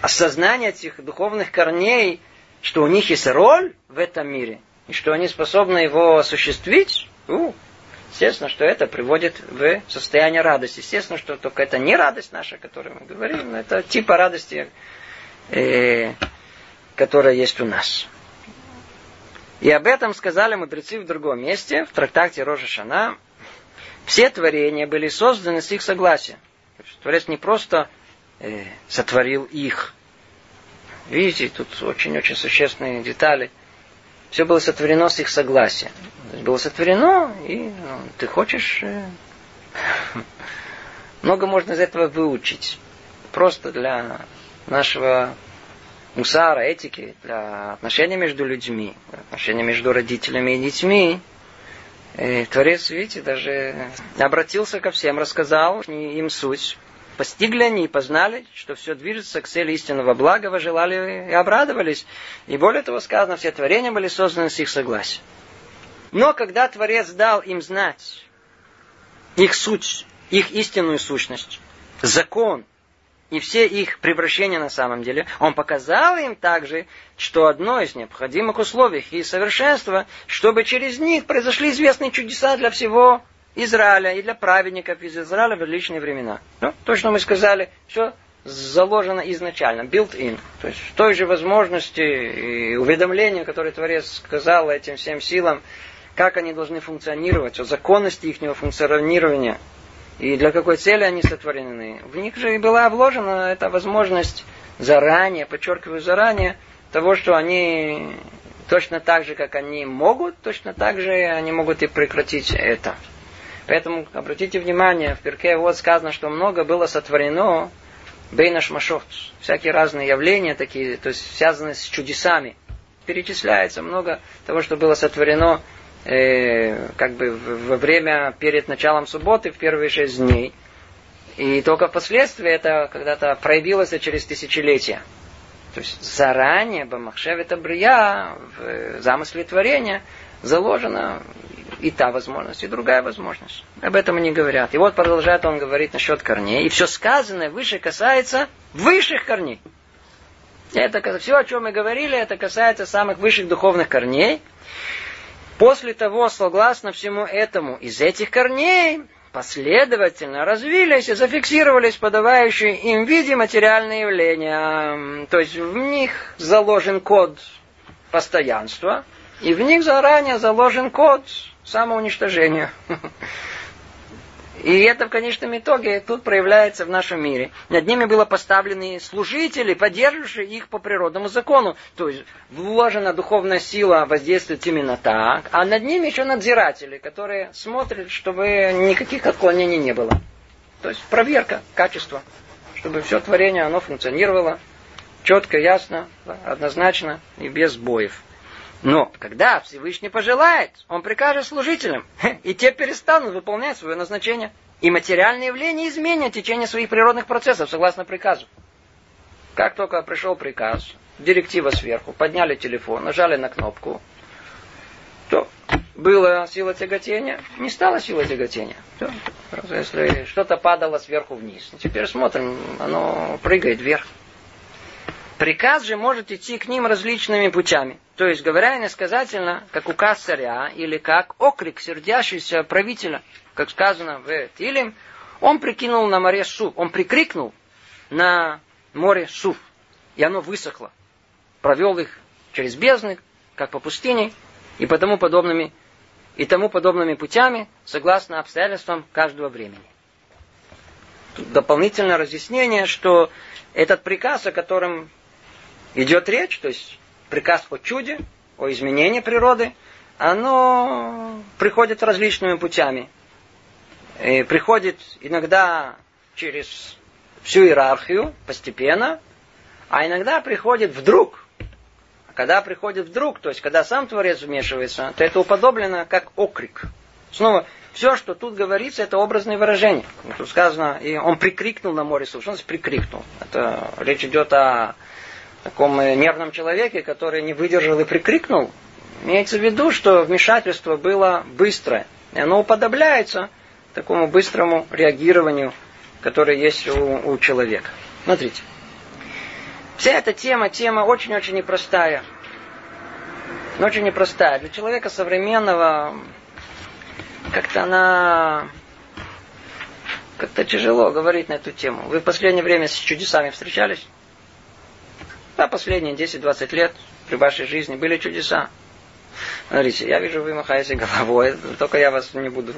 осознание этих духовных корней, что у них есть роль в этом мире, и что они способны его осуществить, у, естественно, что это приводит в состояние радости. Естественно, что только это не радость наша, о которой мы говорим, но это типа радости, э, которая есть у нас. И об этом сказали мудрецы в другом месте, в трактате Рожа Шана. Все творения были созданы с их согласия. Творец не просто э, сотворил их. Видите, тут очень-очень существенные детали. Все было сотворено с их согласия. То есть было сотворено, и ну, ты хочешь... Э, много можно из этого выучить. Просто для нашего мусара, этики, для отношений между людьми, отношений между родителями и детьми, и Творец, видите, даже обратился ко всем, рассказал им суть. Постигли они и познали, что все движется к цели истинного блага, желали и обрадовались. И более того сказано, все творения были созданы с их согласия. Но когда Творец дал им знать их суть, их истинную сущность, закон, и все их превращения на самом деле, он показал им также, что одно из необходимых условий и совершенства, чтобы через них произошли известные чудеса для всего Израиля и для праведников из Израиля в различные времена. Ну, то, что мы сказали, все заложено изначально, built-in. То есть той же возможности и уведомления, которые Творец сказал этим всем силам, как они должны функционировать, о законности их функционирования – и для какой цели они сотворены. В них же и была вложена эта возможность заранее, подчеркиваю заранее, того, что они точно так же, как они могут, точно так же они могут и прекратить это. Поэтому обратите внимание, в Перке вот сказано, что много было сотворено бейнаш машот, всякие разные явления такие, то есть связанные с чудесами. Перечисляется много того, что было сотворено э, как бы во время перед началом субботы в первые шесть дней. И только впоследствии это когда-то проявилось через тысячелетия. То есть заранее Бамахшев Брия в замысле творения заложена и та возможность, и другая возможность. Об этом они говорят. И вот продолжает он говорить насчет корней. И все сказанное выше касается высших корней. Это все, о чем мы говорили, это касается самых высших духовных корней. После того, согласно всему этому, из этих корней последовательно развились и зафиксировались подавающие им в виде материальные явления. То есть в них заложен код постоянства, и в них заранее заложен код самоуничтожения. И это в конечном итоге тут проявляется в нашем мире. Над ними было поставлены служители, поддерживающие их по природному закону. То есть вложена духовная сила воздействует именно так, а над ними еще надзиратели, которые смотрят, чтобы никаких отклонений не было. То есть проверка качества, чтобы все творение оно функционировало четко, ясно, однозначно и без сбоев. Но когда Всевышний пожелает, он прикажет служителям, и те перестанут выполнять свое назначение. И материальные явления изменят течение своих природных процессов согласно приказу. Как только пришел приказ, директива сверху, подняли телефон, нажали на кнопку, то была сила тяготения, не стала сила тяготения. То, если что-то падало сверху вниз. Теперь смотрим, оно прыгает вверх. Приказ же может идти к ним различными путями. То есть, говоря иносказательно, как указ царя, или как окрик сердящегося правителя, как сказано в Тилим, он прикинул на море Суф, он прикрикнул на море Суф, и оно высохло. Провел их через бездны, как по пустыне, и по тому подобными, и тому подобными путями, согласно обстоятельствам каждого времени. Тут дополнительное разъяснение, что этот приказ, о котором идет речь, то есть приказ о чуде, о изменении природы, оно приходит различными путями. И приходит иногда через всю иерархию, постепенно, а иногда приходит вдруг. А когда приходит вдруг, то есть когда сам Творец вмешивается, то это уподоблено как окрик. Снова, все, что тут говорится, это образное выражение. Тут сказано, и он прикрикнул на море значит прикрикнул? Это речь идет о таком нервном человеке, который не выдержал и прикрикнул, имеется в виду, что вмешательство было быстрое. И оно уподобляется такому быстрому реагированию, которое есть у, у человека. Смотрите. Вся эта тема, тема очень-очень непростая. Очень непростая. Для человека современного как-то она как-то тяжело говорить на эту тему. Вы в последнее время с чудесами встречались? Да, последние 10-20 лет при вашей жизни были чудеса. Смотрите, я вижу, вы махаете головой, только я вас не буду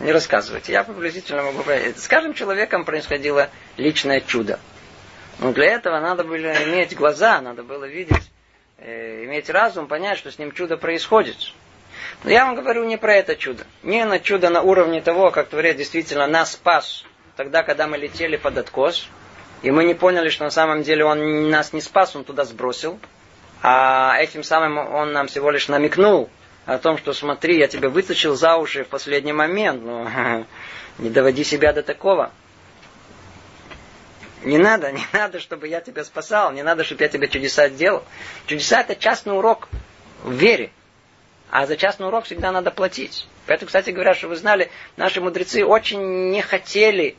не рассказывать. Я приблизительно могу сказать. Скажем, человеком происходило личное чудо. Но для этого надо было иметь глаза, надо было видеть, э, иметь разум, понять, что с ним чудо происходит. Но я вам говорю не про это чудо. Не на чудо на уровне того, как Творец действительно нас спас тогда, когда мы летели под откос. И мы не поняли, что на самом деле он нас не спас, он туда сбросил. А этим самым он нам всего лишь намекнул о том, что смотри, я тебя вытащил за уши в последний момент. Ну, не доводи себя до такого. Не надо, не надо, чтобы я тебя спасал, не надо, чтобы я тебе чудеса сделал. Чудеса это частный урок в вере. А за частный урок всегда надо платить. Поэтому, кстати говоря, что вы знали, наши мудрецы очень не хотели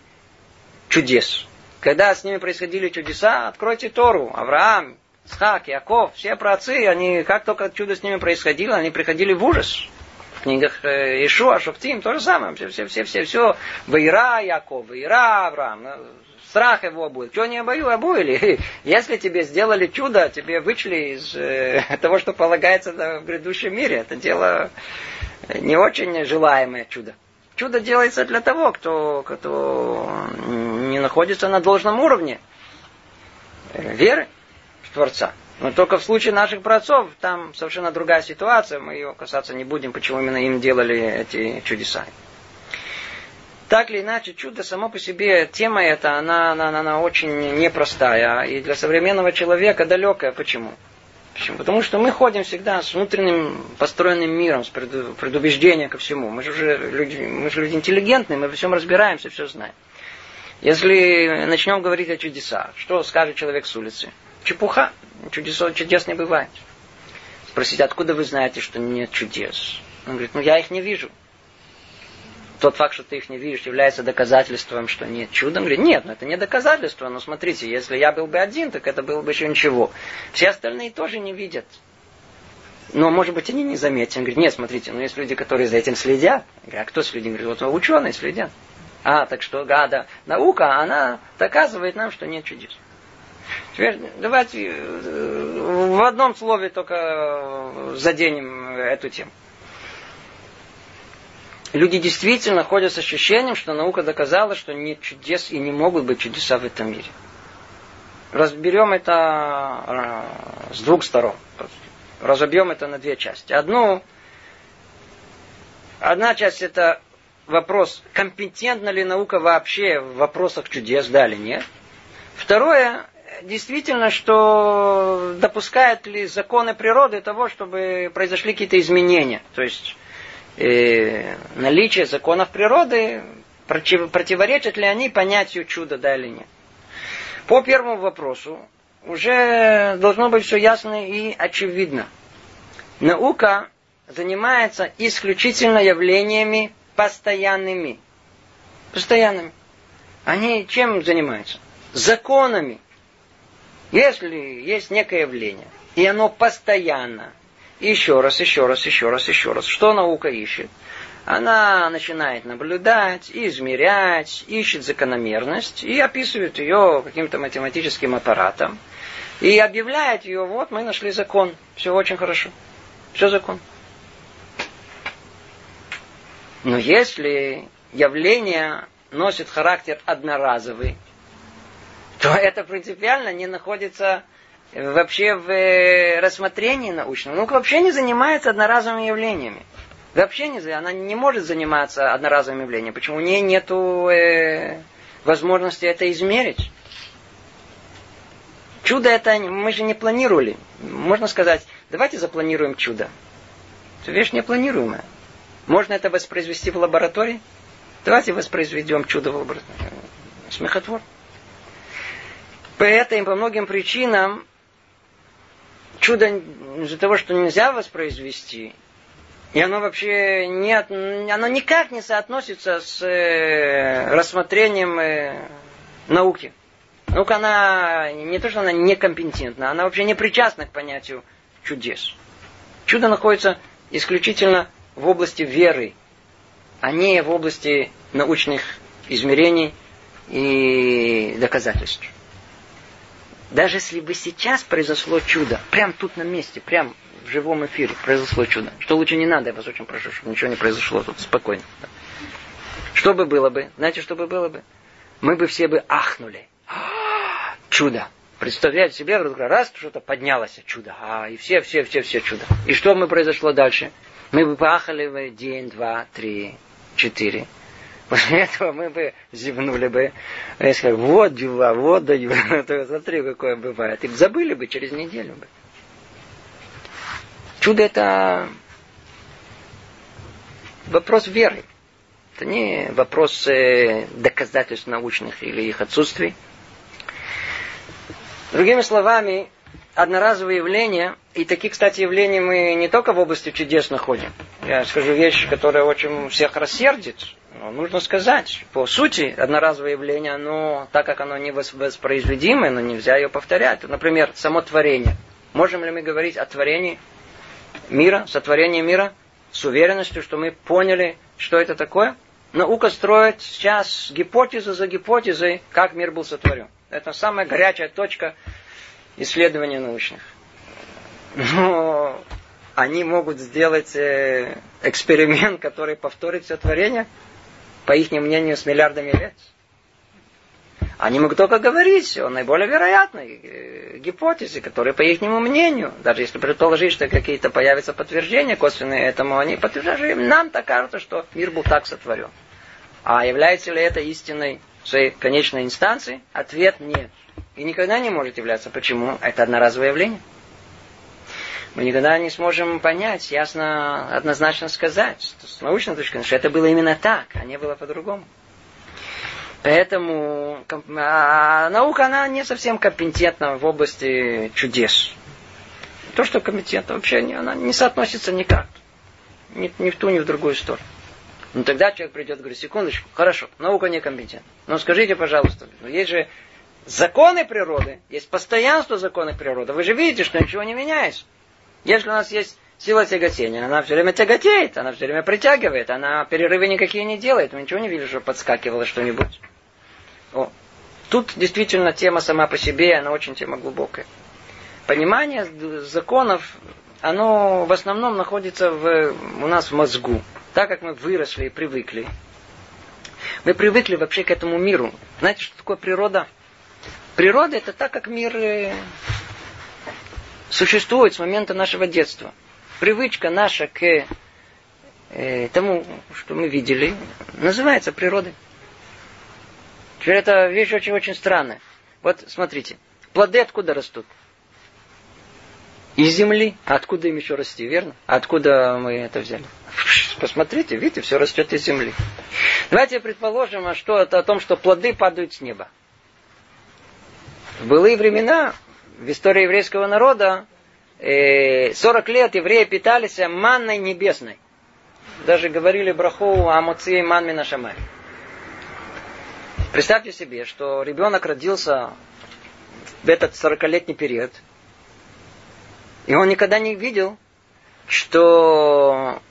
чудес. Когда с ними происходили чудеса, откройте Тору. Авраам, Схак, Яков, все праотцы, они, как только чудо с ними происходило, они приходили в ужас. В книгах э, Ишуа, Шофтим, то же самое. Все, все, все, все, все. Ваира Яков, Ваира Авраам. Ну, страх его будет. Чего не обою, обуили. Если тебе сделали чудо, тебе вычли из э, того, что полагается в грядущем мире. Это дело не очень желаемое чудо. Чудо делается для того, кто, кто не находится на должном уровне веры в Творца. Но только в случае наших праотцов там совершенно другая ситуация. Мы ее касаться не будем, почему именно им делали эти чудеса. Так или иначе, чудо само по себе, тема эта, она, она, она очень непростая. И для современного человека далекая. Почему? Почему? Потому что мы ходим всегда с внутренним построенным миром, с предубеждением ко всему. Мы же уже люди, мы же люди интеллигентные, мы во всем разбираемся, все знаем. Если начнем говорить о чудесах, что скажет человек с улицы? Чепуха. Чудесо, чудес не бывает. Спросить, откуда вы знаете, что нет чудес? Он говорит, ну я их не вижу тот факт, что ты их не видишь, является доказательством, что нет? Он говорит, нет, ну это не доказательство, но смотрите, если я был бы один, так это было бы еще ничего. Все остальные тоже не видят. Но, может быть, они не заметят. Он говорит, нет, смотрите, ну есть люди, которые за этим следят. Я а кто следит? Он говорит, вот ученые следят. А, так что, гада, наука, она доказывает нам, что нет чудес. Теперь давайте э, в одном слове только заденем эту тему люди действительно ходят с ощущением, что наука доказала, что нет чудес и не могут быть чудеса в этом мире. Разберем это э, с двух сторон. Разобьем это на две части. Одну, одна часть это вопрос, компетентна ли наука вообще в вопросах чудес, да или нет. Второе, действительно, что допускает ли законы природы того, чтобы произошли какие-то изменения. То есть э, наличие законов природы, против, противоречат ли они понятию чуда, да или нет. По первому вопросу уже должно быть все ясно и очевидно. Наука занимается исключительно явлениями постоянными. Постоянными. Они чем занимаются? Законами. Если есть некое явление, и оно постоянно, еще раз, еще раз, еще раз, еще раз. Что наука ищет? Она начинает наблюдать, измерять, ищет закономерность и описывает ее каким-то математическим аппаратом. И объявляет ее, вот мы нашли закон. Все очень хорошо. Все закон. Но если явление носит характер одноразовый, то это принципиально не находится вообще в э, рассмотрении научном. Наука вообще не занимается одноразовыми явлениями. Вообще не, она не может заниматься одноразовыми явлениями. Почему? У нее нет э, возможности это измерить. Чудо это мы же не планировали. Можно сказать, давайте запланируем чудо. Это вещь непланируемая. Можно это воспроизвести в лаборатории? Давайте воспроизведем чудо в лаборатории. Смехотвор. По этой и по многим причинам чудо из-за того, что нельзя воспроизвести, и оно вообще не, оно никак не соотносится с э, рассмотрением э, науки. Наука, она не то, что она некомпетентна, она вообще не причастна к понятию чудес. Чудо находится исключительно в области веры, а не в области научных измерений и доказательств. Даже если бы сейчас произошло чудо, прям тут на месте, прям в живом эфире произошло чудо, что лучше не надо, я вас очень прошу, чтобы ничего не произошло тут, спокойно. Что бы было бы? Знаете, что бы было бы? Мы бы все бы ахнули. Чудо. Представляете себе, раз что-то поднялось, чудо. А, и все, все, все, все чудо. И что бы произошло дальше? Мы бы поахали бы день, два, три, четыре. После этого мы бы зевнули бы. И сказали, вот дела, вот даю. Смотри, какое бывает. И забыли бы через неделю бы. Чудо это вопрос веры. Это не вопрос э, доказательств научных или их отсутствий. Другими словами, одноразовые явления, и такие, кстати, явления мы не только в области чудес находим. Я скажу вещь, которая очень всех рассердит. Но нужно сказать, по сути, одноразовое явление, оно, так как оно не воспроизведимое, но нельзя ее повторять. Например, само творение. Можем ли мы говорить о творении мира, сотворении мира, с уверенностью, что мы поняли, что это такое? Наука строит сейчас гипотезу за гипотезой, как мир был сотворен. Это самая горячая точка исследований научных. Но они могут сделать э, эксперимент, который повторит все творение, по их мнению, с миллиардами лет. Они могут только говорить о наиболее вероятной э, гипотезе, которая, по их мнению, даже если предположить, что какие-то появятся подтверждения косвенные этому, они подтверждают, нам так кажется, что мир был так сотворен. А является ли это истиной своей конечной инстанции? Ответ нет. И никогда не может являться. Почему? Это одноразовое явление. Мы никогда не сможем понять, ясно, однозначно сказать, с научной точки зрения, что это было именно так, а не было по-другому. Поэтому а наука, она не совсем компетентна в области чудес. То, что компетентна, вообще она не соотносится никак. Ни, ни в ту, ни в другую сторону. Ну тогда человек придет и говорит, секундочку, хорошо, наука некомпетентна. Но скажите, пожалуйста, но есть же законы природы, есть постоянство законов природы. Вы же видите, что ничего не меняется. Если у нас есть сила тяготения, она все время тяготеет, она все время притягивает, она перерывы никакие не делает. Мы ничего не видели, что подскакивало что-нибудь. О, тут действительно тема сама по себе, она очень тема глубокая. Понимание законов, оно в основном находится в, у нас в мозгу так как мы выросли и привыкли, мы привыкли вообще к этому миру. Знаете, что такое природа? Природа это так, как мир э, существует с момента нашего детства. Привычка наша к э, тому, что мы видели, называется природой. Теперь это вещь очень-очень странная. Вот смотрите, плоды откуда растут? Из земли. А откуда им еще расти, верно? Откуда мы это взяли? Посмотрите, видите, все растет из земли. Давайте предположим, а что это о том, что плоды падают с неба. В былые времена, в истории еврейского народа, 40 э, лет евреи питались манной небесной. Даже говорили браху Амуци манми на шамай. Представьте себе, что ребенок родился в этот 40-летний период – и он никогда не видел, что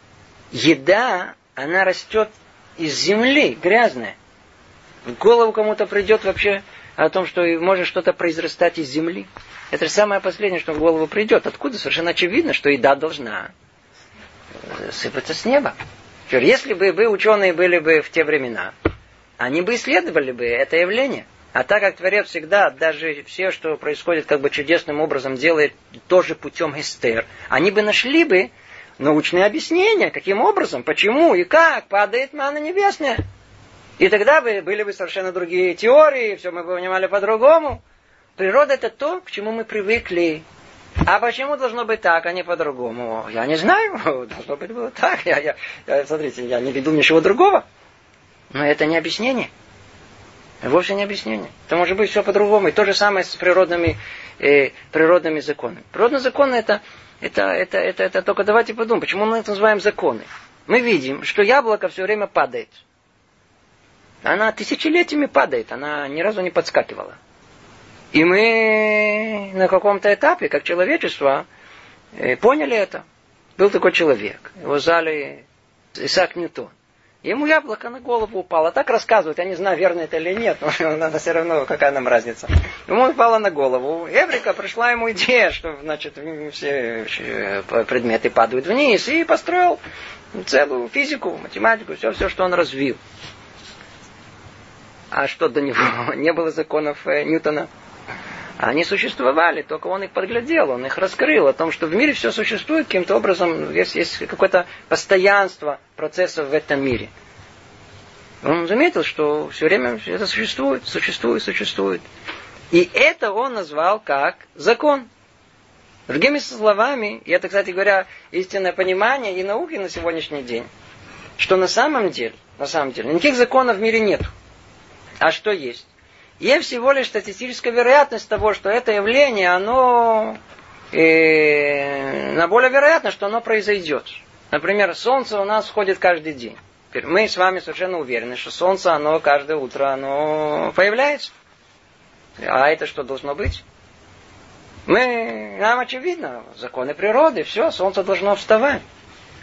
еда, она растет из земли, грязная. В голову кому-то придет вообще о том, что может что-то произрастать из земли. Это же самое последнее, что в голову придет. Откуда? Совершенно очевидно, что еда должна сыпаться с неба. Если бы вы, ученые, были бы в те времена, они бы исследовали бы это явление – а так как Творец всегда, даже все, что происходит как бы чудесным образом, делает тоже путем эстер, они бы нашли бы научные объяснения, каким образом, почему и как падает мана небесная. И тогда бы были бы совершенно другие теории, все мы бы понимали по-другому. Природа это то, к чему мы привыкли. А почему должно быть так, а не по-другому? Я не знаю. Должно быть было так. Я, я, я, смотрите, я не веду ничего другого. Но это не объяснение. Вовсе не объяснение. Это может быть все по-другому. И то же самое с природными, э, природными законами. Природные законы это, это, это, это, это только давайте подумаем, почему мы это называем законы. Мы видим, что яблоко все время падает. Она тысячелетиями падает, она ни разу не подскакивала. И мы на каком-то этапе, как человечество, э, поняли это. Был такой человек, его звали Исаак Ньютон. Ему яблоко на голову упало. Так рассказывают, я не знаю, верно это или нет, но все равно, какая нам разница. Ему упало на голову. Эврика пришла ему идея, что, значит, все предметы падают вниз, и построил целую физику, математику, все, все, что он развил. А что до него не было законов э, Ньютона? Они существовали, только он их подглядел, он их раскрыл, о том, что в мире все существует каким-то образом, есть, есть какое-то постоянство процессов в этом мире. Он заметил, что все время это существует, существует, существует. И это он назвал как закон. Другими словами, и это, кстати говоря, истинное понимание и науки на сегодняшний день, что на самом деле, на самом деле, никаких законов в мире нет. А что есть? Есть всего лишь статистическая вероятность того, что это явление, оно э, на более вероятно, что оно произойдет. Например, солнце у нас входит каждый день. Мы с вами совершенно уверены, что солнце, оно каждое утро, оно появляется. А это что должно быть? Мы, нам очевидно, законы природы, все, солнце должно вставать.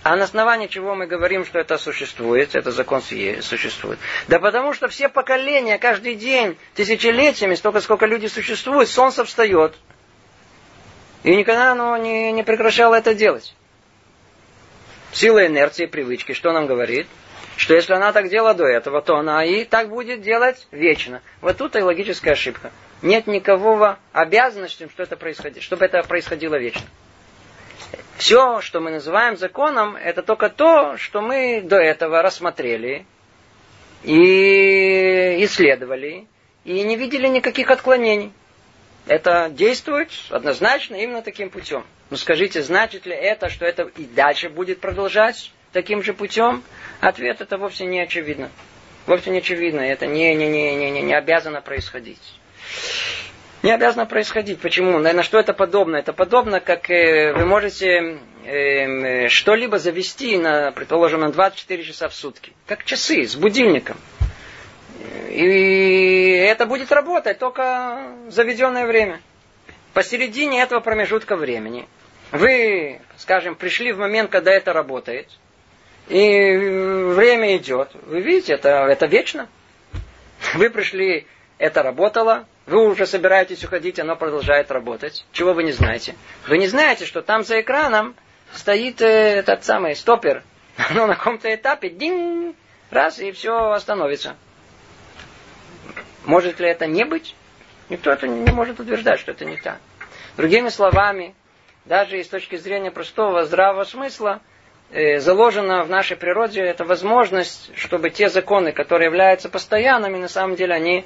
А на основании чего мы говорим, что это существует, это закон существует? Да потому что все поколения, каждый день, тысячелетиями, столько, сколько люди существуют, солнце встает. И никогда оно не, не прекращало это делать. Сила инерции, привычки, что нам говорит? Что если она так делала до этого, то она и так будет делать вечно. Вот тут и логическая ошибка. Нет никакого обязанности, что это происходит, чтобы это происходило вечно. Все, что мы называем законом, это только то, что мы до этого рассмотрели и исследовали, и не видели никаких отклонений. Это действует однозначно именно таким путем. Но скажите, значит ли это, что это и дальше будет продолжать таким же путем? Ответ это вовсе не очевидно. Вовсе не очевидно. Это не, не, не, не, не обязано происходить не обязано происходить. Почему? На что это подобно? Это подобно, как э, вы можете э, что-либо завести, на, предположим, на 24 часа в сутки. Как часы с будильником. И это будет работать только заведенное время. Посередине этого промежутка времени вы, скажем, пришли в момент, когда это работает, и время идет. Вы видите, это, это вечно. Вы пришли, это работало, вы уже собираетесь уходить, оно продолжает работать. Чего вы не знаете? Вы не знаете, что там за экраном стоит э, этот самый стопер. Оно на каком-то этапе, динь, раз, и все остановится. Может ли это не быть? Никто это не может утверждать, что это не так. Другими словами, даже и с точки зрения простого здравого смысла, э, заложена в нашей природе эта возможность, чтобы те законы, которые являются постоянными, на самом деле они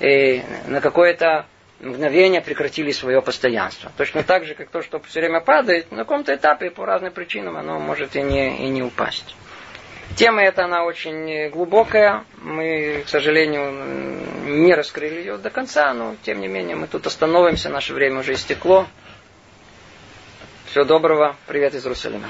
э, на какое-то мгновение прекратили свое постоянство. Точно так же, как то, что все время падает, на каком-то этапе по разным причинам оно может и не, и не упасть. Тема эта, она очень глубокая. Мы, к сожалению, не раскрыли ее до конца, но, тем не менее, мы тут остановимся. Наше время уже истекло. Всего доброго. Привет из Иерусалима.